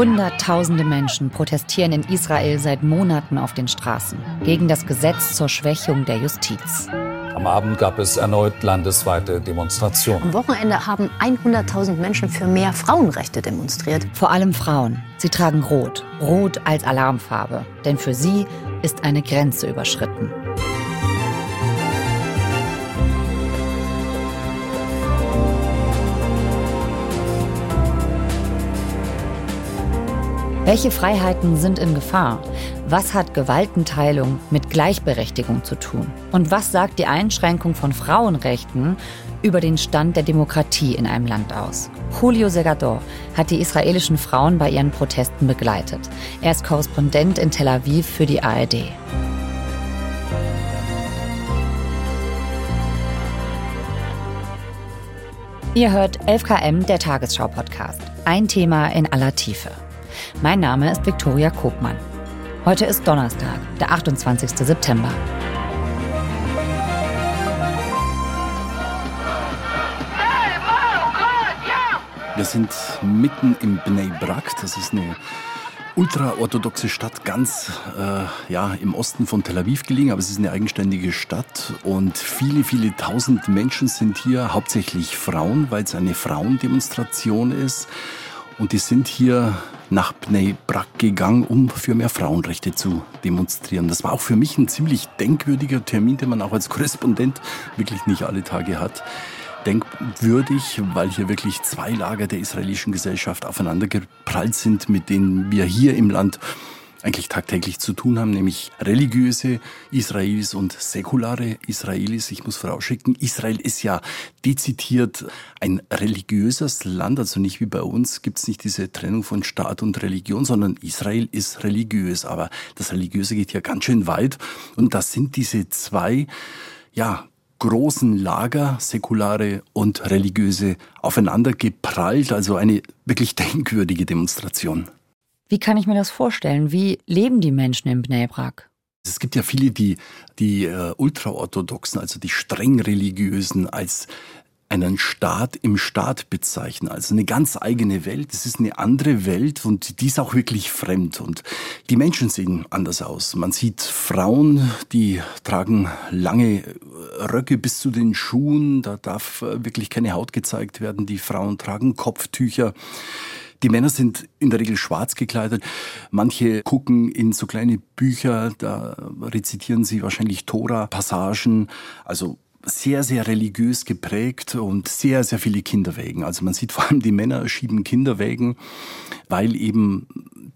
Hunderttausende Menschen protestieren in Israel seit Monaten auf den Straßen gegen das Gesetz zur Schwächung der Justiz. Am Abend gab es erneut landesweite Demonstrationen. Am Wochenende haben 100.000 Menschen für mehr Frauenrechte demonstriert. Vor allem Frauen. Sie tragen Rot. Rot als Alarmfarbe. Denn für sie ist eine Grenze überschritten. Welche Freiheiten sind in Gefahr? Was hat Gewaltenteilung mit Gleichberechtigung zu tun? Und was sagt die Einschränkung von Frauenrechten über den Stand der Demokratie in einem Land aus? Julio Segador hat die israelischen Frauen bei ihren Protesten begleitet. Er ist Korrespondent in Tel Aviv für die ARD. Ihr hört 11KM, der Tagesschau-Podcast. Ein Thema in aller Tiefe. Mein Name ist Viktoria Kopmann. Heute ist Donnerstag, der 28. September. Wir sind mitten im Bnei Brak. Das ist eine ultraorthodoxe Stadt, ganz äh, ja, im Osten von Tel Aviv gelegen, aber es ist eine eigenständige Stadt und viele, viele tausend Menschen sind hier, hauptsächlich Frauen, weil es eine Frauendemonstration ist. Und die sind hier nach Bnei Brak gegangen, um für mehr Frauenrechte zu demonstrieren. Das war auch für mich ein ziemlich denkwürdiger Termin, den man auch als Korrespondent wirklich nicht alle Tage hat. Denkwürdig, weil hier wirklich zwei Lager der israelischen Gesellschaft aufeinandergeprallt sind, mit denen wir hier im Land eigentlich tagtäglich zu tun haben, nämlich religiöse Israelis und säkulare Israelis. Ich muss vorausschicken, Israel ist ja dezidiert ein religiöses Land, also nicht wie bei uns gibt es nicht diese Trennung von Staat und Religion, sondern Israel ist religiös. Aber das Religiöse geht ja ganz schön weit und das sind diese zwei, ja, großen Lager, säkulare und religiöse, aufeinander geprallt, also eine wirklich denkwürdige Demonstration. Wie kann ich mir das vorstellen? Wie leben die Menschen in Bnei Brak? Es gibt ja viele, die die äh, ultraorthodoxen, also die streng religiösen, als einen Staat im Staat bezeichnen, also eine ganz eigene Welt. Es ist eine andere Welt und die ist auch wirklich fremd. Und die Menschen sehen anders aus. Man sieht Frauen, die tragen lange Röcke bis zu den Schuhen. Da darf äh, wirklich keine Haut gezeigt werden. Die Frauen tragen Kopftücher. Die Männer sind in der Regel schwarz gekleidet. Manche gucken in so kleine Bücher, da rezitieren sie wahrscheinlich Tora-Passagen. Also sehr, sehr religiös geprägt und sehr, sehr viele Kinderwägen. Also man sieht vor allem, die Männer schieben Kinderwägen, weil eben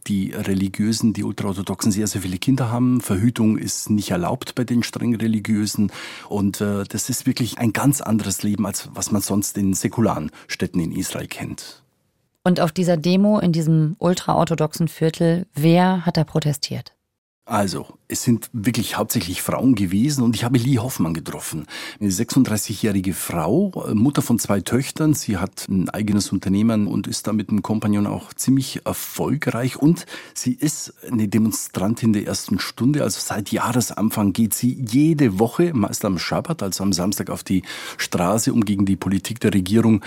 die Religiösen, die Ultraorthodoxen sehr, sehr viele Kinder haben. Verhütung ist nicht erlaubt bei den streng Religiösen. Und äh, das ist wirklich ein ganz anderes Leben, als was man sonst in säkularen Städten in Israel kennt. Und auf dieser Demo in diesem ultraorthodoxen Viertel, wer hat da protestiert? Also, es sind wirklich hauptsächlich Frauen gewesen und ich habe Lee Hoffmann getroffen. Eine 36-jährige Frau, Mutter von zwei Töchtern. Sie hat ein eigenes Unternehmen und ist da mit einem Kompagnon auch ziemlich erfolgreich. Und sie ist eine Demonstrantin der ersten Stunde. Also seit Jahresanfang geht sie jede Woche, meist am Schabbat, also am Samstag, auf die Straße, um gegen die Politik der Regierung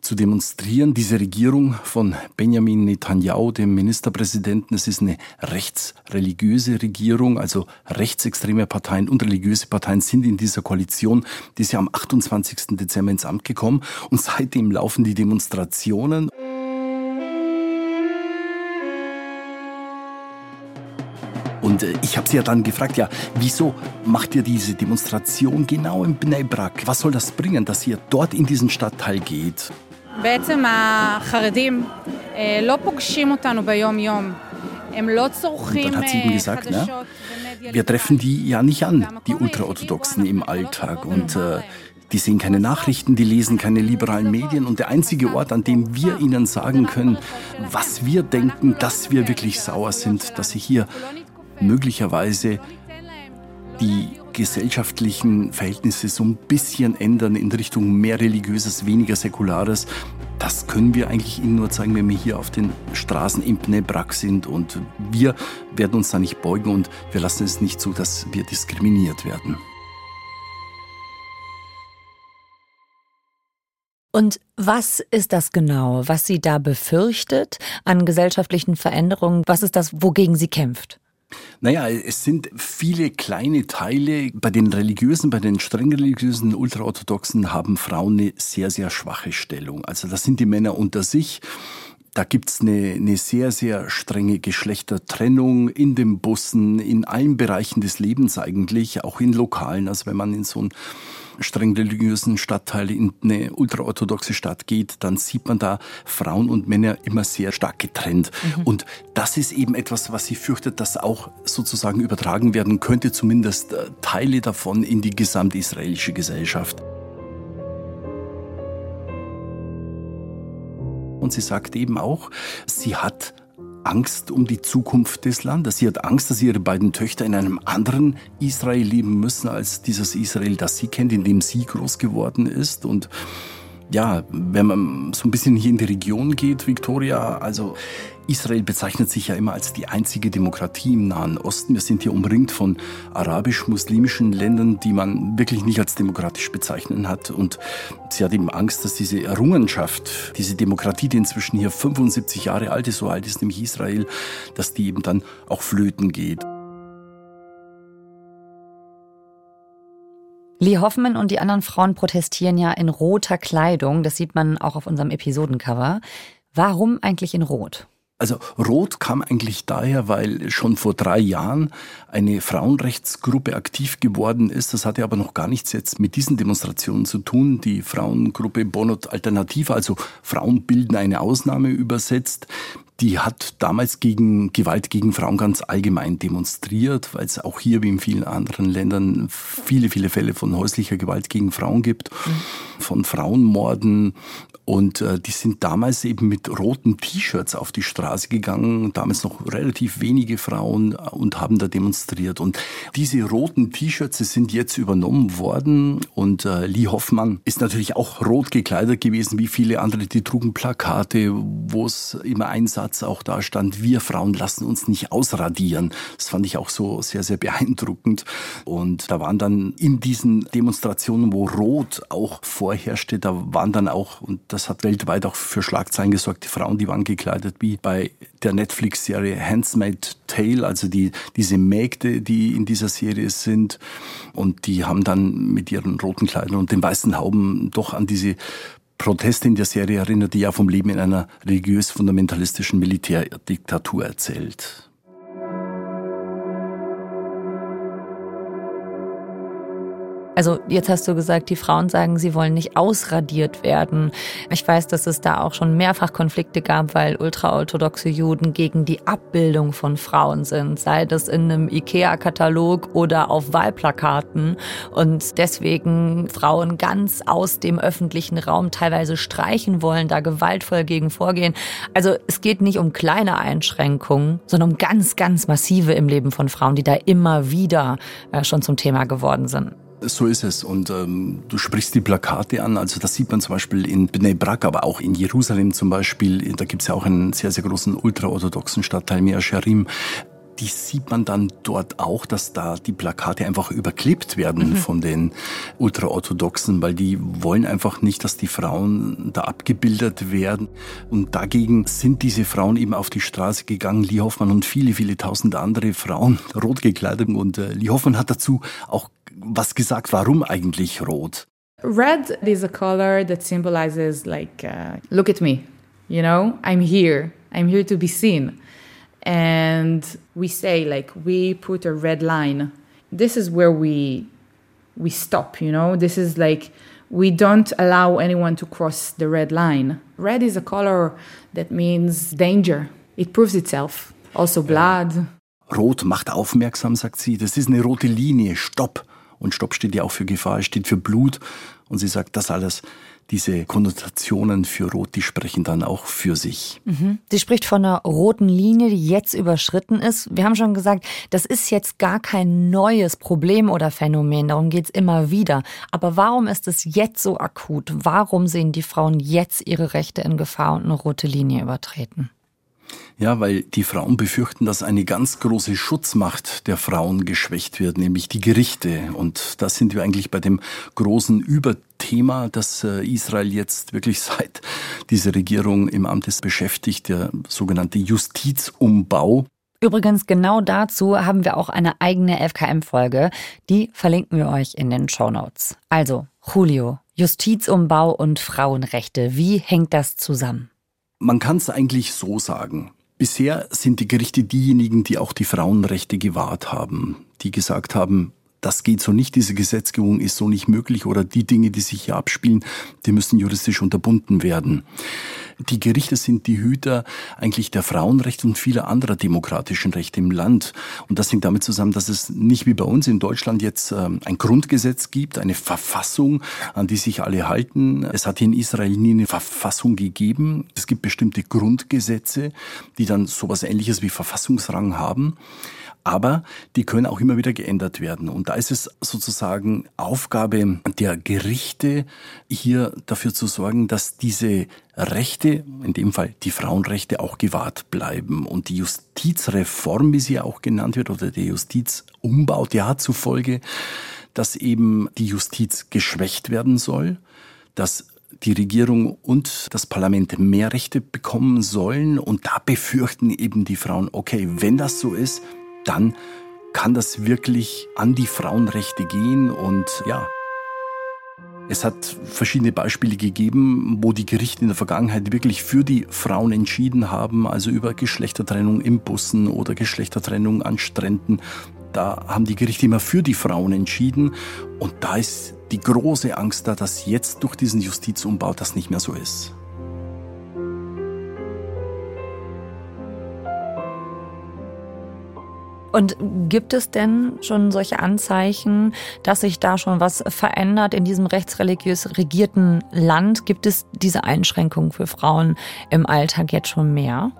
zu demonstrieren. Diese Regierung von Benjamin Netanyahu, dem Ministerpräsidenten, es ist eine rechtsreligiöse Regierung, also rechtsextreme Parteien und religiöse Parteien sind in dieser Koalition. Die ist ja am 28. Dezember ins Amt gekommen und seitdem laufen die Demonstrationen. Und äh, ich habe sie ja dann gefragt, ja, wieso macht ihr diese Demonstration genau in Bnei Brak? Was soll das bringen, dass ihr dort in diesen Stadtteil geht? בעצם החרדים לא פוגשים אותנו ביום-יום. Und dann hat sie ihm gesagt, ne, wir treffen die ja nicht an, die Ultraorthodoxen im Alltag. Und äh, die sehen keine Nachrichten, die lesen keine liberalen Medien. Und der einzige Ort, an dem wir ihnen sagen können, was wir denken, dass wir wirklich sauer sind, dass sie hier möglicherweise die gesellschaftlichen Verhältnisse so ein bisschen ändern in Richtung mehr religiöses, weniger säkulares, das können wir eigentlich Ihnen nur zeigen, wenn wir hier auf den Straßen in Bnebrak sind. Und wir werden uns da nicht beugen und wir lassen es nicht zu, dass wir diskriminiert werden. Und was ist das genau, was sie da befürchtet an gesellschaftlichen Veränderungen? Was ist das, wogegen sie kämpft? Naja, es sind viele kleine Teile. Bei den religiösen, bei den streng religiösen Ultraorthodoxen haben Frauen eine sehr, sehr schwache Stellung. Also das sind die Männer unter sich. Da gibt's eine, eine sehr, sehr strenge Geschlechtertrennung in den Bussen, in allen Bereichen des Lebens eigentlich, auch in Lokalen. Also wenn man in so ein streng religiösen Stadtteile in eine ultraorthodoxe Stadt geht, dann sieht man da Frauen und Männer immer sehr stark getrennt. Mhm. Und das ist eben etwas, was sie fürchtet, dass auch sozusagen übertragen werden könnte, zumindest äh, Teile davon in die gesamte israelische Gesellschaft. Und sie sagt eben auch, sie hat Angst um die Zukunft des Landes. Sie hat Angst, dass ihre beiden Töchter in einem anderen Israel leben müssen als dieses Israel, das sie kennt, in dem sie groß geworden ist. Und ja, wenn man so ein bisschen hier in die Region geht, Victoria, also Israel bezeichnet sich ja immer als die einzige Demokratie im Nahen Osten. Wir sind hier umringt von arabisch-muslimischen Ländern, die man wirklich nicht als demokratisch bezeichnen hat. Und sie hat eben Angst, dass diese Errungenschaft, diese Demokratie, die inzwischen hier 75 Jahre alt ist, so alt ist nämlich Israel, dass die eben dann auch flöten geht. Lee Hoffman und die anderen Frauen protestieren ja in roter Kleidung. Das sieht man auch auf unserem Episodencover. Warum eigentlich in Rot? Also Rot kam eigentlich daher, weil schon vor drei Jahren eine Frauenrechtsgruppe aktiv geworden ist. Das hatte aber noch gar nichts jetzt mit diesen Demonstrationen zu tun. Die Frauengruppe Bonot Alternative, also Frauen bilden eine Ausnahme übersetzt, die hat damals gegen Gewalt gegen Frauen ganz allgemein demonstriert, weil es auch hier wie in vielen anderen Ländern viele, viele Fälle von häuslicher Gewalt gegen Frauen gibt, mhm. von Frauenmorden. Und äh, die sind damals eben mit roten T-Shirts auf die Straße gegangen, damals noch relativ wenige Frauen äh, und haben da demonstriert. Und diese roten T-Shirts sind jetzt übernommen worden und äh, Lee Hoffmann ist natürlich auch rot gekleidet gewesen, wie viele andere, die trugen Plakate, wo es immer ein Satz auch da stand, wir Frauen lassen uns nicht ausradieren. Das fand ich auch so sehr, sehr beeindruckend. Und da waren dann in diesen Demonstrationen, wo Rot auch vorherrschte, da waren dann auch, und das hat weltweit auch für Schlagzeilen gesorgt. Die Frauen, die waren gekleidet wie bei der Netflix-Serie Handsmaid Tale, also die, diese Mägde, die in dieser Serie sind. Und die haben dann mit ihren roten Kleidern und den weißen Hauben doch an diese Proteste in der Serie erinnert, die ja vom Leben in einer religiös-fundamentalistischen Militärdiktatur erzählt. Also jetzt hast du gesagt, die Frauen sagen, sie wollen nicht ausradiert werden. Ich weiß, dass es da auch schon mehrfach Konflikte gab, weil ultraorthodoxe Juden gegen die Abbildung von Frauen sind, sei das in einem IKEA-Katalog oder auf Wahlplakaten und deswegen Frauen ganz aus dem öffentlichen Raum teilweise streichen wollen, da gewaltvoll gegen vorgehen. Also es geht nicht um kleine Einschränkungen, sondern um ganz, ganz massive im Leben von Frauen, die da immer wieder äh, schon zum Thema geworden sind. So ist es. Und ähm, du sprichst die Plakate an. Also das sieht man zum Beispiel in Bnei Brak, aber auch in Jerusalem zum Beispiel. Da gibt's ja auch einen sehr, sehr großen ultraorthodoxen Stadtteil Mea Sharim die sieht man dann dort auch, dass da die Plakate einfach überklebt werden mhm. von den Ultraorthodoxen, weil die wollen einfach nicht, dass die Frauen da abgebildet werden. Und dagegen sind diese Frauen eben auf die Straße gegangen, Lee Hoffmann und viele, viele tausend andere Frauen, rot gekleidet. Und äh, Lee Hoffmann hat dazu auch was gesagt, warum eigentlich rot? Red is a color that symbolizes like, uh, look at me, you know, I'm here, I'm here to be seen. And we say like we put a red line. This is where we we stop, you know. This is like we don't allow anyone to cross the red line. Red is a color that means danger. It proves itself. Also blood. Rot macht aufmerksam, sagt sie. Das ist eine rote Linie. Stopp. Und Stopp steht ja auch für Gefahr, steht für Blut. Und sie sagt, das alles, diese Konnotationen für Rot, die sprechen dann auch für sich. Mhm. Sie spricht von einer roten Linie, die jetzt überschritten ist. Wir haben schon gesagt, das ist jetzt gar kein neues Problem oder Phänomen. Darum geht es immer wieder. Aber warum ist es jetzt so akut? Warum sehen die Frauen jetzt ihre Rechte in Gefahr und eine rote Linie übertreten? Ja, weil die Frauen befürchten, dass eine ganz große Schutzmacht der Frauen geschwächt wird, nämlich die Gerichte. Und da sind wir eigentlich bei dem großen Überthema Thema, das äh, Israel jetzt wirklich seit diese Regierung im Amt ist beschäftigt, der sogenannte Justizumbau. Übrigens, genau dazu haben wir auch eine eigene FKM-Folge. Die verlinken wir euch in den Show Notes. Also, Julio, Justizumbau und Frauenrechte, wie hängt das zusammen? Man kann es eigentlich so sagen. Bisher sind die Gerichte diejenigen, die auch die Frauenrechte gewahrt haben, die gesagt haben, das geht so nicht, diese Gesetzgebung ist so nicht möglich oder die Dinge, die sich hier abspielen, die müssen juristisch unterbunden werden. Die Gerichte sind die Hüter eigentlich der Frauenrechte und vieler anderer demokratischen Rechte im Land. Und das hängt damit zusammen, dass es nicht wie bei uns in Deutschland jetzt ähm, ein Grundgesetz gibt, eine Verfassung, an die sich alle halten. Es hat hier in Israel nie eine Verfassung gegeben. Es gibt bestimmte Grundgesetze, die dann sowas ähnliches wie Verfassungsrang haben aber die können auch immer wieder geändert werden. Und da ist es sozusagen Aufgabe der Gerichte, hier dafür zu sorgen, dass diese Rechte, in dem Fall die Frauenrechte, auch gewahrt bleiben. Und die Justizreform, wie sie auch genannt wird, oder der Justizumbau, der hat zufolge, dass eben die Justiz geschwächt werden soll, dass die Regierung und das Parlament mehr Rechte bekommen sollen. Und da befürchten eben die Frauen, okay, wenn das so ist, dann kann das wirklich an die Frauenrechte gehen und ja. Es hat verschiedene Beispiele gegeben, wo die Gerichte in der Vergangenheit wirklich für die Frauen entschieden haben, also über Geschlechtertrennung im Bussen oder Geschlechtertrennung an Stränden. Da haben die Gerichte immer für die Frauen entschieden und da ist die große Angst da, dass jetzt durch diesen Justizumbau das nicht mehr so ist. Und gibt es denn schon solche Anzeichen, dass sich da schon was verändert in diesem rechtsreligiös regierten Land? Gibt es diese Einschränkungen für Frauen im Alltag jetzt schon mehr?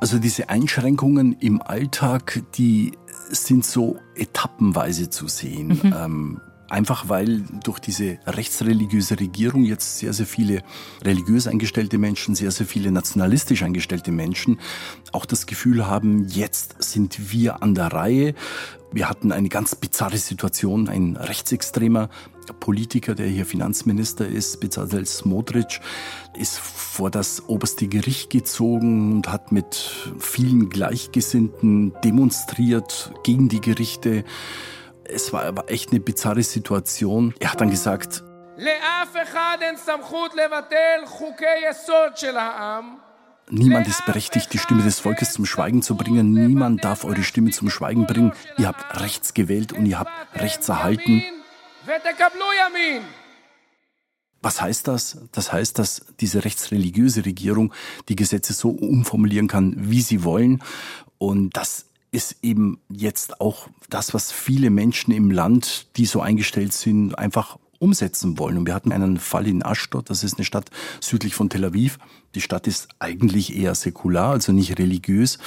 Also diese Einschränkungen im Alltag, die sind so etappenweise zu sehen. Mhm. Ähm, Einfach weil durch diese rechtsreligiöse Regierung jetzt sehr, sehr viele religiös eingestellte Menschen, sehr, sehr viele nationalistisch eingestellte Menschen auch das Gefühl haben, jetzt sind wir an der Reihe. Wir hatten eine ganz bizarre Situation. Ein rechtsextremer Politiker, der hier Finanzminister ist, Bezalel Smotrich, ist vor das oberste Gericht gezogen und hat mit vielen Gleichgesinnten demonstriert gegen die Gerichte. Es war aber echt eine bizarre Situation. Er hat dann gesagt, Niemand ist berechtigt, die Stimme des Volkes zum Schweigen zu bringen. Niemand darf eure Stimme zum Schweigen bringen. Ihr habt rechts gewählt und ihr habt rechts erhalten. Was heißt das? Das heißt, dass diese rechtsreligiöse Regierung die Gesetze so umformulieren kann, wie sie wollen. Und das ist eben jetzt auch das, was viele Menschen im Land, die so eingestellt sind, einfach umsetzen wollen. Und wir hatten einen Fall in Ashdod, das ist eine Stadt südlich von Tel Aviv. Die Stadt ist eigentlich eher säkular, also nicht religiös.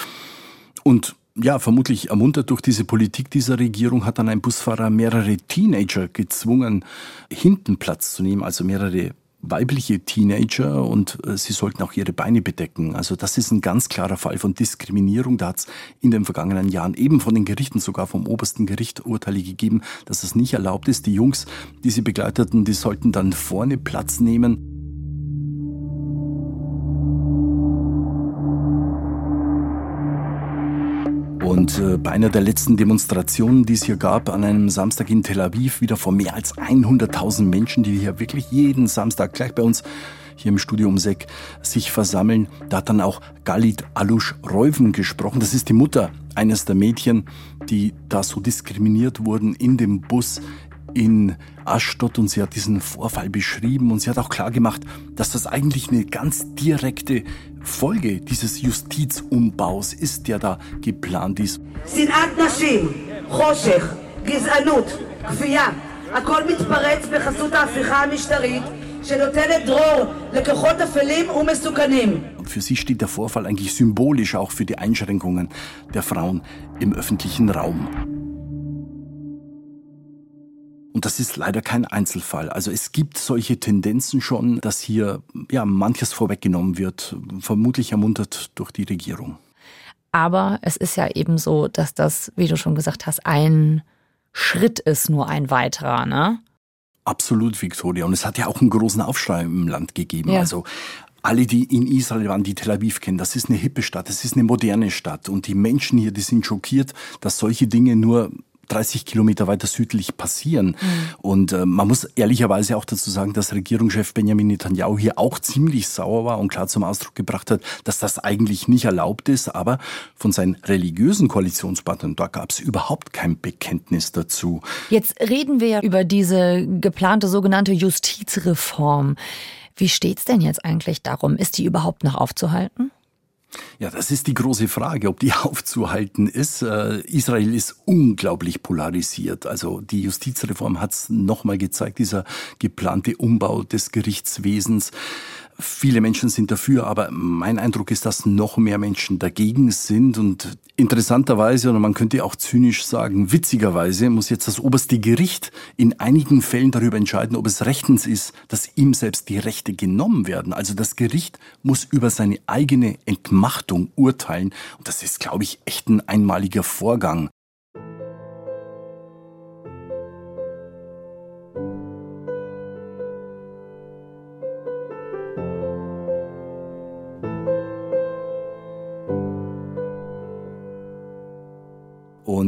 Und ja, vermutlich ermuntert durch diese Politik dieser Regierung hat dann ein Busfahrer mehrere Teenager gezwungen, hinten Platz zu nehmen, also mehrere weibliche Teenager und äh, sie sollten auch ihre Beine bedecken. Also das ist ein ganz klarer Fall von Diskriminierung. Da hat es in den vergangenen Jahren eben von den Gerichten, sogar vom obersten Gericht Urteile gegeben, dass es nicht erlaubt ist. Die Jungs, die sie begleiteten, die sollten dann vorne Platz nehmen. Und äh, bei einer der letzten Demonstrationen, die es hier gab, an einem Samstag in Tel Aviv, wieder vor mehr als 100.000 Menschen, die hier wirklich jeden Samstag gleich bei uns hier im Studio um Seck sich versammeln. Da hat dann auch Galit Alush Reuven gesprochen. Das ist die Mutter eines der Mädchen, die da so diskriminiert wurden in dem Bus in Aschdod und sie hat diesen Vorfall beschrieben und sie hat auch klar gemacht, dass das eigentlich eine ganz direkte Folge dieses Justizumbaus ist, der da geplant ist. שנאת נשים, חושך, גזענות, כפייה, הכל מתפרץ בחסות ההפיכה המשטרית שנותנת דרור לכוחות אפלים ומסוכנים. Für sie steht der Vorfall eigentlich symbolisch auch für die Einschränkungen der Frauen im öffentlichen Raum. Und das ist leider kein Einzelfall. Also es gibt solche Tendenzen schon, dass hier ja manches vorweggenommen wird, vermutlich ermuntert durch die Regierung. Aber es ist ja eben so, dass das, wie du schon gesagt hast, ein Schritt ist, nur ein weiterer, ne? Absolut, Victoria. Und es hat ja auch einen großen Aufschrei im Land gegeben. Ja. Also alle, die in Israel waren, die Tel Aviv kennen, das ist eine hippe Stadt, das ist eine moderne Stadt. Und die Menschen hier, die sind schockiert, dass solche Dinge nur 30 Kilometer weiter südlich passieren. Und äh, man muss ehrlicherweise auch dazu sagen, dass Regierungschef Benjamin Netanyahu hier auch ziemlich sauer war und klar zum Ausdruck gebracht hat, dass das eigentlich nicht erlaubt ist. Aber von seinen religiösen Koalitionspartnern, da gab es überhaupt kein Bekenntnis dazu. Jetzt reden wir ja über diese geplante sogenannte Justizreform. Wie steht's denn jetzt eigentlich darum? Ist die überhaupt noch aufzuhalten? Ja, das ist die große Frage, ob die aufzuhalten ist. Äh, Israel ist unglaublich polarisiert. Also die Justizreform hat es nochmal gezeigt, dieser geplante Umbau des Gerichtswesens. Viele Menschen sind dafür, aber mein Eindruck ist, dass noch mehr Menschen dagegen sind. Und interessanterweise, oder man könnte auch zynisch sagen, witzigerweise, muss jetzt das oberste Gericht in einigen Fällen darüber entscheiden, ob es rechtens ist, dass ihm selbst die Rechte genommen werden. Also das Gericht muss über seine eigene Entmachtung urteilen. Und das ist, glaube ich, echt ein einmaliger Vorgang.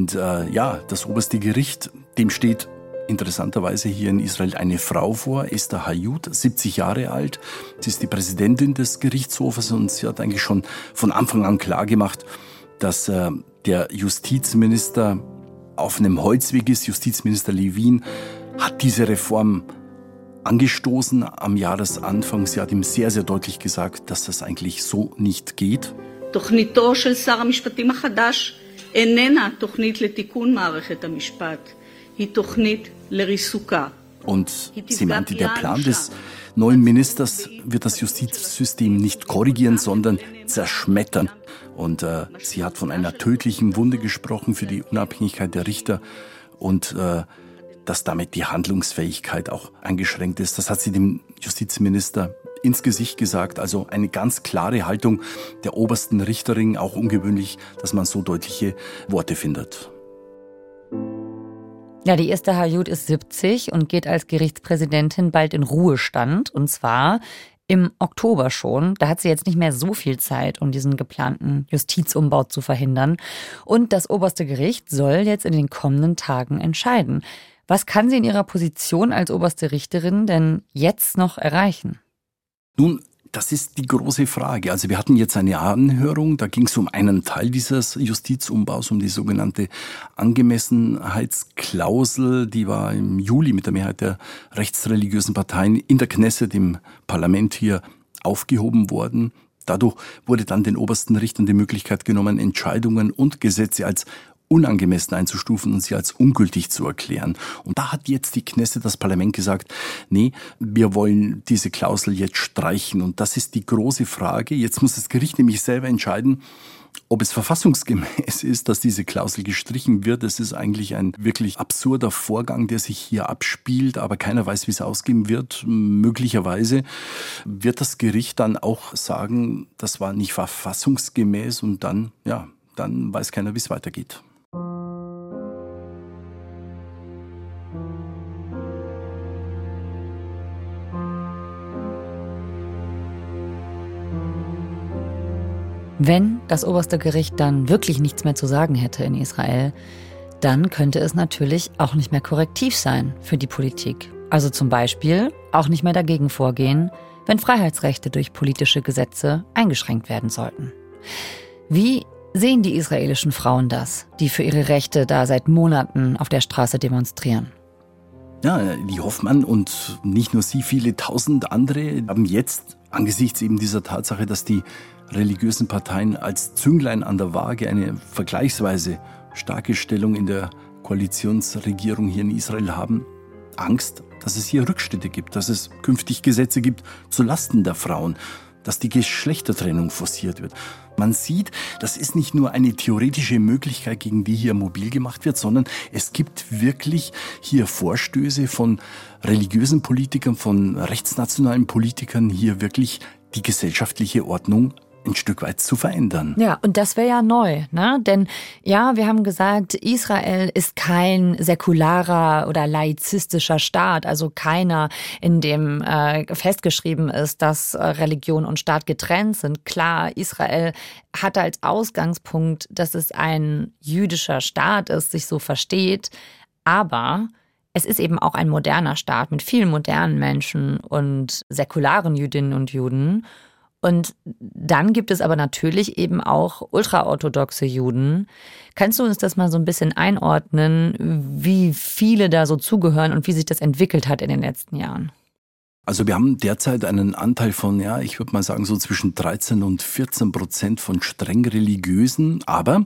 Und äh, ja, das oberste Gericht, dem steht interessanterweise hier in Israel eine Frau vor, Esther Hayut, 70 Jahre alt. Sie ist die Präsidentin des Gerichtshofes und sie hat eigentlich schon von Anfang an klar gemacht, dass äh, der Justizminister auf einem Holzweg ist. Justizminister Levin hat diese Reform angestoßen am Jahresanfang. Sie hat ihm sehr, sehr deutlich gesagt, dass das eigentlich so nicht geht. תוכניתו של שר המשפטים החדש איננה תוכנית לתיקון מערכת המשפט, היא תוכנית לריסוקה. Und sie meinte, der Plan des neuen Ministers wird das Justizsystem nicht korrigieren, sondern zerschmettern. Und äh, sie hat von einer tödlichen Wunde gesprochen für die Unabhängigkeit der Richter und äh, dass damit die Handlungsfähigkeit auch eingeschränkt ist. Das hat sie dem Justizminister ins Gesicht gesagt. Also eine ganz klare Haltung der obersten Richterin, auch ungewöhnlich, dass man so deutliche Worte findet. Ja, die erste Hayut ist 70 und geht als Gerichtspräsidentin bald in Ruhestand. Und zwar im Oktober schon. Da hat sie jetzt nicht mehr so viel Zeit, um diesen geplanten Justizumbau zu verhindern. Und das oberste Gericht soll jetzt in den kommenden Tagen entscheiden. Was kann sie in ihrer Position als oberste Richterin denn jetzt noch erreichen? Nun, das ist die große Frage. Also wir hatten jetzt eine Anhörung, da ging es um einen Teil dieses Justizumbaus, um die sogenannte Angemessenheitsklausel, die war im Juli mit der Mehrheit der rechtsreligiösen Parteien in der Knesset, im Parlament hier aufgehoben worden. Dadurch wurde dann den obersten Richtern die Möglichkeit genommen, Entscheidungen und Gesetze als unangemessen einzustufen und sie als ungültig zu erklären. Und da hat jetzt die Knesset, das Parlament gesagt, nee, wir wollen diese Klausel jetzt streichen. Und das ist die große Frage. Jetzt muss das Gericht nämlich selber entscheiden, ob es verfassungsgemäß ist, dass diese Klausel gestrichen wird. Es ist eigentlich ein wirklich absurder Vorgang, der sich hier abspielt, aber keiner weiß, wie es ausgehen wird. Möglicherweise wird das Gericht dann auch sagen, das war nicht verfassungsgemäß und dann, ja, dann weiß keiner, wie es weitergeht. Wenn das oberste Gericht dann wirklich nichts mehr zu sagen hätte in Israel, dann könnte es natürlich auch nicht mehr korrektiv sein für die Politik. Also zum Beispiel auch nicht mehr dagegen vorgehen, wenn Freiheitsrechte durch politische Gesetze eingeschränkt werden sollten. Wie sehen die israelischen Frauen das, die für ihre Rechte da seit Monaten auf der Straße demonstrieren? Ja, die Hoffmann und nicht nur sie, viele tausend andere haben jetzt angesichts eben dieser Tatsache, dass die religiösen Parteien als Zünglein an der Waage eine vergleichsweise starke Stellung in der Koalitionsregierung hier in Israel haben, Angst, dass es hier Rückschritte gibt, dass es künftig Gesetze gibt zu Lasten der Frauen, dass die Geschlechtertrennung forciert wird. Man sieht, das ist nicht nur eine theoretische Möglichkeit, gegen die hier mobil gemacht wird, sondern es gibt wirklich hier Vorstöße von religiösen Politikern, von rechtsnationalen Politikern, hier wirklich die gesellschaftliche Ordnung ein Stück weit zu verändern. Ja, und das wäre ja neu, ne? Denn ja, wir haben gesagt, Israel ist kein säkularer oder laizistischer Staat, also keiner, in dem äh, festgeschrieben ist, dass äh, Religion und Staat getrennt sind. Klar, Israel hat als Ausgangspunkt, dass es ein jüdischer Staat ist, sich so versteht, aber es ist eben auch ein moderner Staat mit vielen modernen Menschen und säkularen Jüdinnen und Juden. Und dann gibt es aber natürlich eben auch ultraorthodoxe Juden. Kannst du uns das mal so ein bisschen einordnen, wie viele da so zugehören und wie sich das entwickelt hat in den letzten Jahren? Also wir haben derzeit einen Anteil von, ja, ich würde mal sagen, so zwischen 13 und 14 Prozent von streng religiösen, aber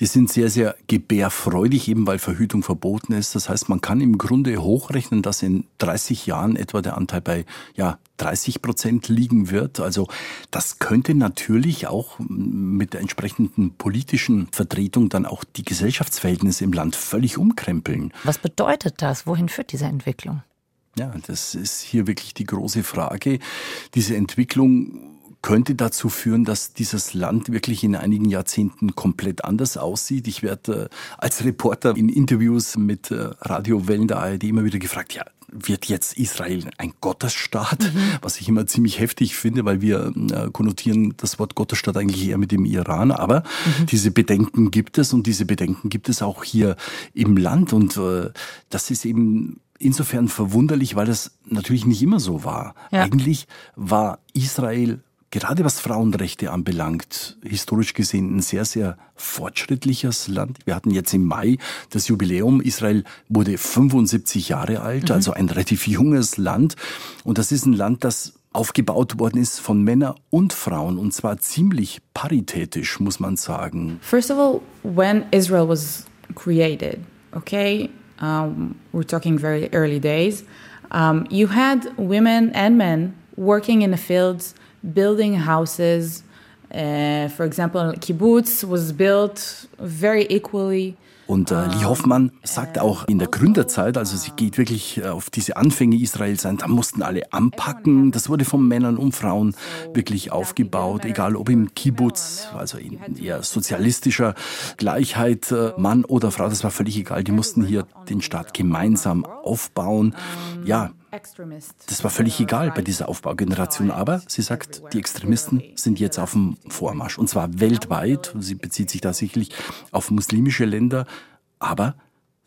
die sind sehr, sehr gebärfreudig, eben weil Verhütung verboten ist. Das heißt, man kann im Grunde hochrechnen, dass in 30 Jahren etwa der Anteil bei ja, 30 Prozent liegen wird. Also das könnte natürlich auch mit der entsprechenden politischen Vertretung dann auch die Gesellschaftsverhältnisse im Land völlig umkrempeln. Was bedeutet das? Wohin führt diese Entwicklung? Ja, das ist hier wirklich die große Frage. Diese Entwicklung könnte dazu führen, dass dieses Land wirklich in einigen Jahrzehnten komplett anders aussieht. Ich werde äh, als Reporter in Interviews mit äh, Radiowellen der ARD immer wieder gefragt, ja, wird jetzt Israel ein Gottesstaat, mhm. was ich immer ziemlich heftig finde, weil wir äh, konnotieren das Wort Gottesstaat eigentlich eher mit dem Iran. Aber mhm. diese Bedenken gibt es und diese Bedenken gibt es auch hier im Land. Und äh, das ist eben insofern verwunderlich, weil das natürlich nicht immer so war. Ja. Eigentlich war Israel gerade was Frauenrechte anbelangt, historisch gesehen ein sehr, sehr fortschrittliches Land. Wir hatten jetzt im Mai das Jubiläum. Israel wurde 75 Jahre alt, mhm. also ein relativ junges Land. Und das ist ein Land, das aufgebaut worden ist von Männern und Frauen und zwar ziemlich paritätisch, muss man sagen. First of all, when Israel was created, okay, um, we're talking very early days, um, you had women and men working in the fields building houses. Uh, for example, kibbutz was built very equally. Und äh, Lee Hoffmann sagt auch in der Gründerzeit, also sie geht wirklich äh, auf diese Anfänge Israels ein, da mussten alle anpacken. Das wurde von Männern und Frauen wirklich aufgebaut, egal ob im Kibbutz, also in eher sozialistischer Gleichheit, äh, Mann oder Frau, das war völlig egal. Die mussten hier den Staat gemeinsam aufbauen. Ja, das war völlig egal bei dieser Aufbaugeneration, aber sie sagt, die Extremisten sind jetzt auf dem Vormarsch und zwar weltweit. Sie bezieht sich da sicherlich auf muslimische Länder, aber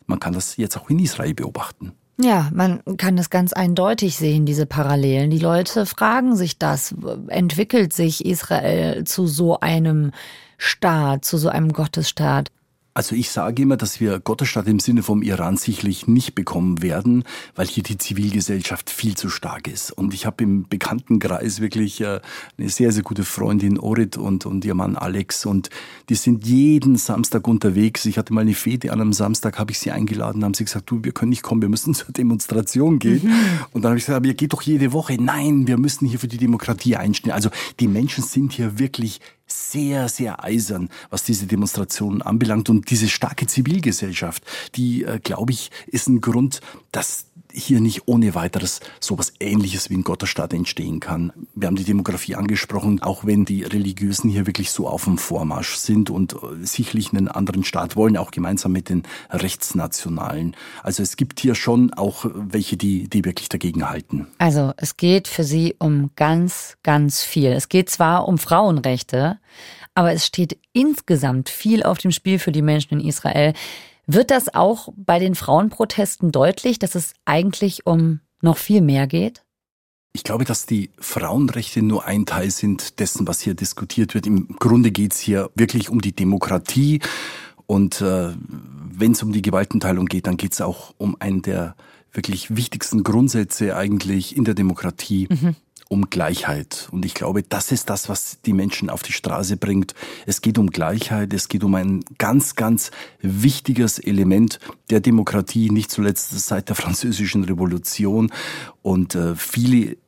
man kann das jetzt auch in Israel beobachten. Ja, man kann das ganz eindeutig sehen, diese Parallelen. Die Leute fragen sich das. Entwickelt sich Israel zu so einem Staat, zu so einem Gottesstaat? Also ich sage immer, dass wir Gottesstaat im Sinne vom Iran sicherlich nicht bekommen werden, weil hier die Zivilgesellschaft viel zu stark ist. Und ich habe im Bekanntenkreis wirklich äh, eine sehr, sehr gute Freundin Orit und, und ihr Mann Alex und die sind jeden Samstag unterwegs. Ich hatte mal eine Fete an einem Samstag, habe ich sie eingeladen, haben sie gesagt, du, wir können nicht kommen, wir müssen zur Demonstration gehen. Mhm. Und dann habe ich gesagt, aber ihr geht doch jede Woche. Nein, wir müssen hier für die Demokratie einstehen. Also die Menschen sind hier wirklich sehr, sehr eisern, was diese Demonstrationen anbelangt. Und diese starke Zivilgesellschaft, die, äh, glaube ich, ist ein Grund, dass hier nicht ohne weiteres sowas ähnliches wie ein Gottesstaat entstehen kann. Wir haben die Demografie angesprochen, auch wenn die Religiösen hier wirklich so auf dem Vormarsch sind und äh, sicherlich einen anderen Staat wollen, auch gemeinsam mit den Rechtsnationalen. Also es gibt hier schon auch welche, die, die wirklich dagegen halten. Also es geht für Sie um ganz, ganz viel. Es geht zwar um Frauenrechte, aber es steht insgesamt viel auf dem Spiel für die Menschen in Israel. Wird das auch bei den Frauenprotesten deutlich, dass es eigentlich um noch viel mehr geht? Ich glaube, dass die Frauenrechte nur ein Teil sind dessen, was hier diskutiert wird. Im Grunde geht es hier wirklich um die Demokratie. Und äh, wenn es um die Gewaltenteilung geht, dann geht es auch um einen der wirklich wichtigsten Grundsätze eigentlich in der Demokratie. Mhm um Gleichheit. Und ich glaube, das ist das, was die Menschen auf die Straße bringt. Es geht um Gleichheit, es geht um ein ganz, ganz wichtiges Element der Demokratie, nicht zuletzt seit der französischen Revolution. Und äh, viele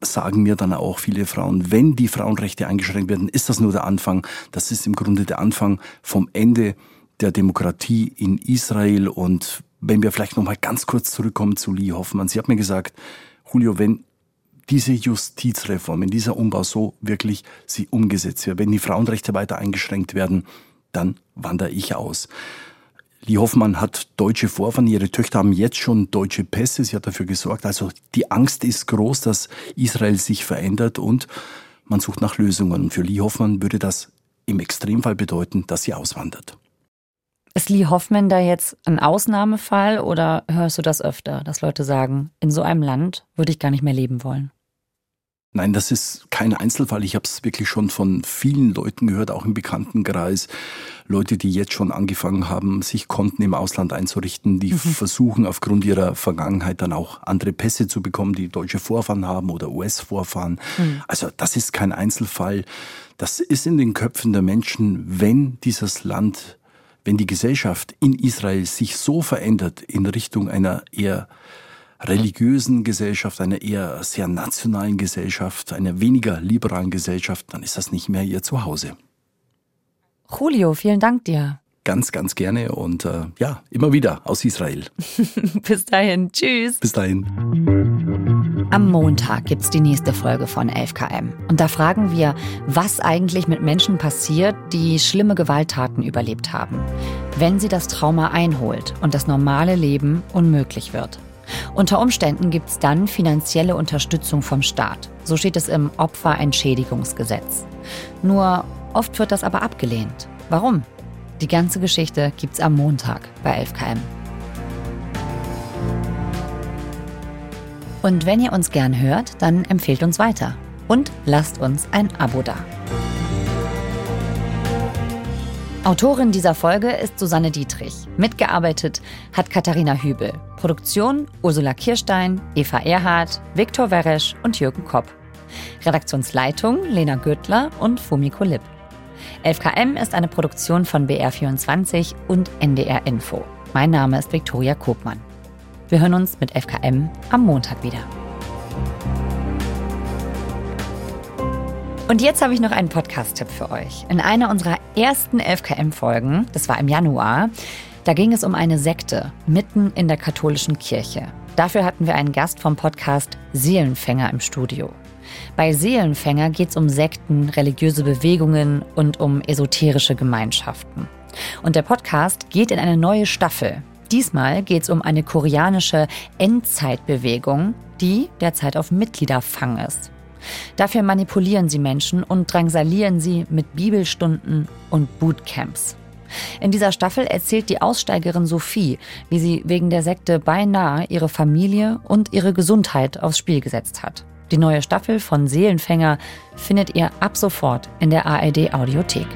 sagen mir dann auch viele Frauen, wenn die Frauenrechte eingeschränkt werden, ist das nur der Anfang. Das ist im Grunde der Anfang vom Ende der Demokratie in Israel. Und wenn wir vielleicht noch mal ganz kurz zurückkommen zu Lee Hoffmann. Sie hat mir gesagt, Julio, wenn diese Justizreform, wenn dieser Umbau so wirklich sie umgesetzt wird, wenn die Frauenrechte weiter eingeschränkt werden, dann wandere ich aus. Lee Hoffmann hat deutsche Vorfahren, ihre Töchter haben jetzt schon deutsche Pässe, sie hat dafür gesorgt. Also die Angst ist groß, dass Israel sich verändert und man sucht nach Lösungen. Für Lee Hoffmann würde das im Extremfall bedeuten, dass sie auswandert. Ist Lee Hoffman da jetzt ein Ausnahmefall oder hörst du das öfter, dass Leute sagen, in so einem Land würde ich gar nicht mehr leben wollen? Nein, das ist kein Einzelfall. Ich habe es wirklich schon von vielen Leuten gehört, auch im Bekanntenkreis. Leute, die jetzt schon angefangen haben, sich Konten im Ausland einzurichten, die mhm. versuchen aufgrund ihrer Vergangenheit dann auch andere Pässe zu bekommen, die deutsche Vorfahren haben oder US-Vorfahren. Mhm. Also das ist kein Einzelfall. Das ist in den Köpfen der Menschen, wenn dieses Land, wenn die Gesellschaft in Israel sich so verändert in Richtung einer eher religiösen Gesellschaft, einer eher sehr nationalen Gesellschaft, einer weniger liberalen Gesellschaft, dann ist das nicht mehr ihr Zuhause. Julio, vielen Dank dir. Ganz, ganz gerne und äh, ja, immer wieder aus Israel. Bis dahin, tschüss. Bis dahin. Am Montag gibt es die nächste Folge von 11KM. Und da fragen wir, was eigentlich mit Menschen passiert, die schlimme Gewalttaten überlebt haben, wenn sie das Trauma einholt und das normale Leben unmöglich wird. Unter Umständen gibt es dann finanzielle Unterstützung vom Staat. So steht es im Opferentschädigungsgesetz. Nur oft wird das aber abgelehnt. Warum? Die ganze Geschichte gibt's am Montag bei 11KM. Und wenn ihr uns gern hört, dann empfehlt uns weiter und lasst uns ein Abo da. Autorin dieser Folge ist Susanne Dietrich. Mitgearbeitet hat Katharina Hübel. Produktion Ursula Kirstein, Eva Erhardt, Viktor Weresch und Jürgen Kopp. Redaktionsleitung Lena Gürtler und Fumiko Lipp. 11KM ist eine Produktion von BR24 und NDR Info. Mein Name ist Viktoria Kopmann. Wir hören uns mit 11KM am Montag wieder. Und jetzt habe ich noch einen Podcast-Tipp für euch. In einer unserer ersten 11KM-Folgen, das war im Januar, da ging es um eine Sekte mitten in der katholischen Kirche. Dafür hatten wir einen Gast vom Podcast Seelenfänger im Studio. Bei Seelenfänger geht es um Sekten, religiöse Bewegungen und um esoterische Gemeinschaften. Und der Podcast geht in eine neue Staffel. Diesmal geht es um eine koreanische Endzeitbewegung, die derzeit auf Mitgliederfang ist. Dafür manipulieren sie Menschen und drangsalieren sie mit Bibelstunden und Bootcamps. In dieser Staffel erzählt die Aussteigerin Sophie, wie sie wegen der Sekte beinahe ihre Familie und ihre Gesundheit aufs Spiel gesetzt hat. Die neue Staffel von Seelenfänger findet ihr ab sofort in der ARD Audiothek.